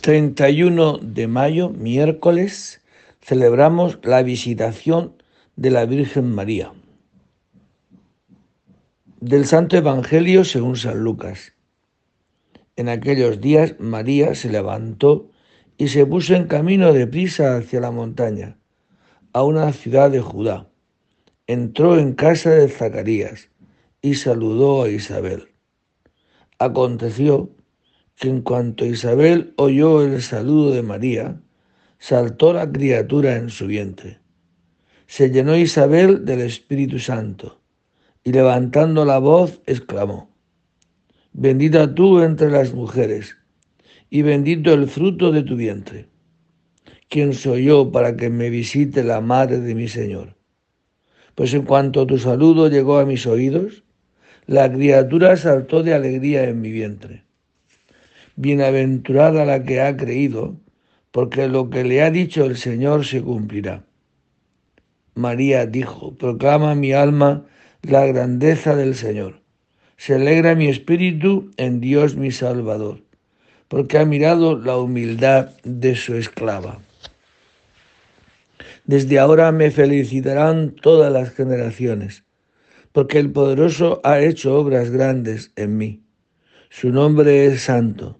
31 de mayo, miércoles, celebramos la visitación de la Virgen María. Del Santo Evangelio según San Lucas. En aquellos días María se levantó y se puso en camino de prisa hacia la montaña, a una ciudad de Judá. Entró en casa de Zacarías y saludó a Isabel. Aconteció que en cuanto Isabel oyó el saludo de María, saltó la criatura en su vientre. Se llenó Isabel del Espíritu Santo y levantando la voz exclamó, Bendita tú entre las mujeres y bendito el fruto de tu vientre. ¿Quién soy yo para que me visite la madre de mi Señor? Pues en cuanto tu saludo llegó a mis oídos, la criatura saltó de alegría en mi vientre. Bienaventurada la que ha creído, porque lo que le ha dicho el Señor se cumplirá. María dijo, proclama mi alma la grandeza del Señor. Se alegra mi espíritu en Dios mi Salvador, porque ha mirado la humildad de su esclava. Desde ahora me felicitarán todas las generaciones, porque el poderoso ha hecho obras grandes en mí. Su nombre es santo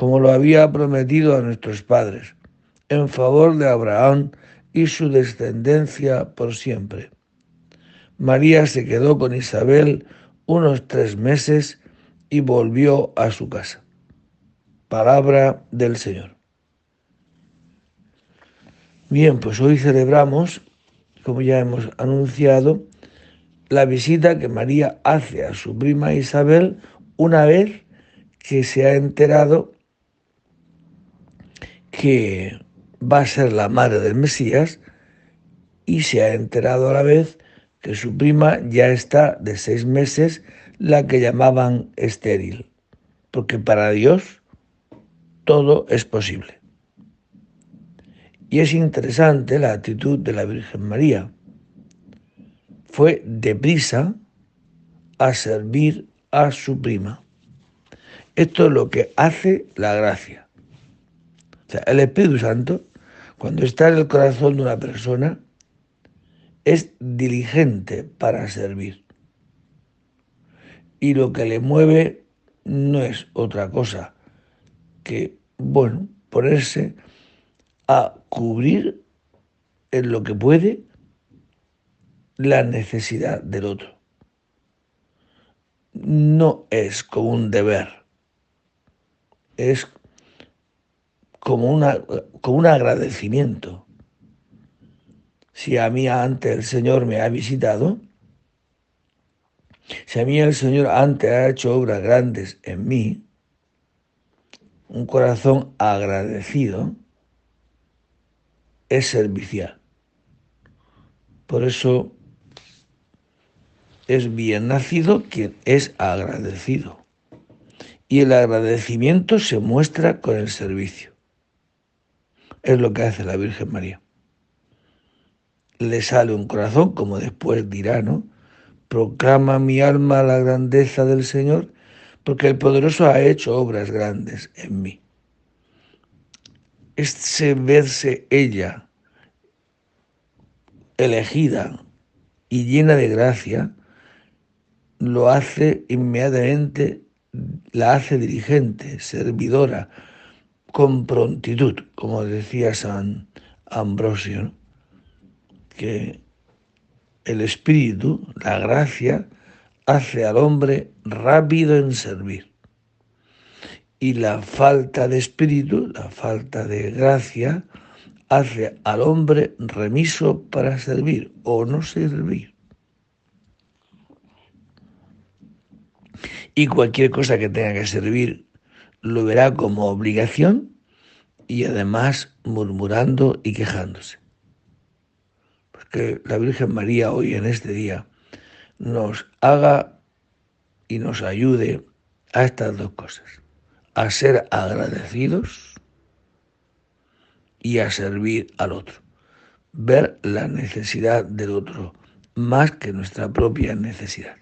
como lo había prometido a nuestros padres, en favor de Abraham y su descendencia por siempre. María se quedó con Isabel unos tres meses y volvió a su casa. Palabra del Señor. Bien, pues hoy celebramos, como ya hemos anunciado, la visita que María hace a su prima Isabel una vez que se ha enterado que va a ser la madre del Mesías y se ha enterado a la vez que su prima ya está de seis meses, la que llamaban estéril, porque para Dios todo es posible. Y es interesante la actitud de la Virgen María. Fue deprisa a servir a su prima. Esto es lo que hace la gracia el Espíritu Santo, cuando está en el corazón de una persona, es diligente para servir. Y lo que le mueve no es otra cosa que, bueno, ponerse a cubrir en lo que puede la necesidad del otro. No es como un deber, es como, una, como un agradecimiento. Si a mí antes el Señor me ha visitado, si a mí el Señor antes ha hecho obras grandes en mí, un corazón agradecido es servicial. Por eso es bien nacido quien es agradecido. Y el agradecimiento se muestra con el servicio. Es lo que hace la Virgen María. Le sale un corazón, como después dirá, ¿no? Proclama mi alma la grandeza del Señor, porque el poderoso ha hecho obras grandes en mí. Este verse ella elegida y llena de gracia, lo hace inmediatamente, la hace dirigente, servidora, con prontitud, como decía San Ambrosio, que el espíritu, la gracia, hace al hombre rápido en servir. Y la falta de espíritu, la falta de gracia, hace al hombre remiso para servir o no servir. Y cualquier cosa que tenga que servir lo verá como obligación y además murmurando y quejándose. Porque la Virgen María hoy en este día nos haga y nos ayude a estas dos cosas, a ser agradecidos y a servir al otro, ver la necesidad del otro más que nuestra propia necesidad.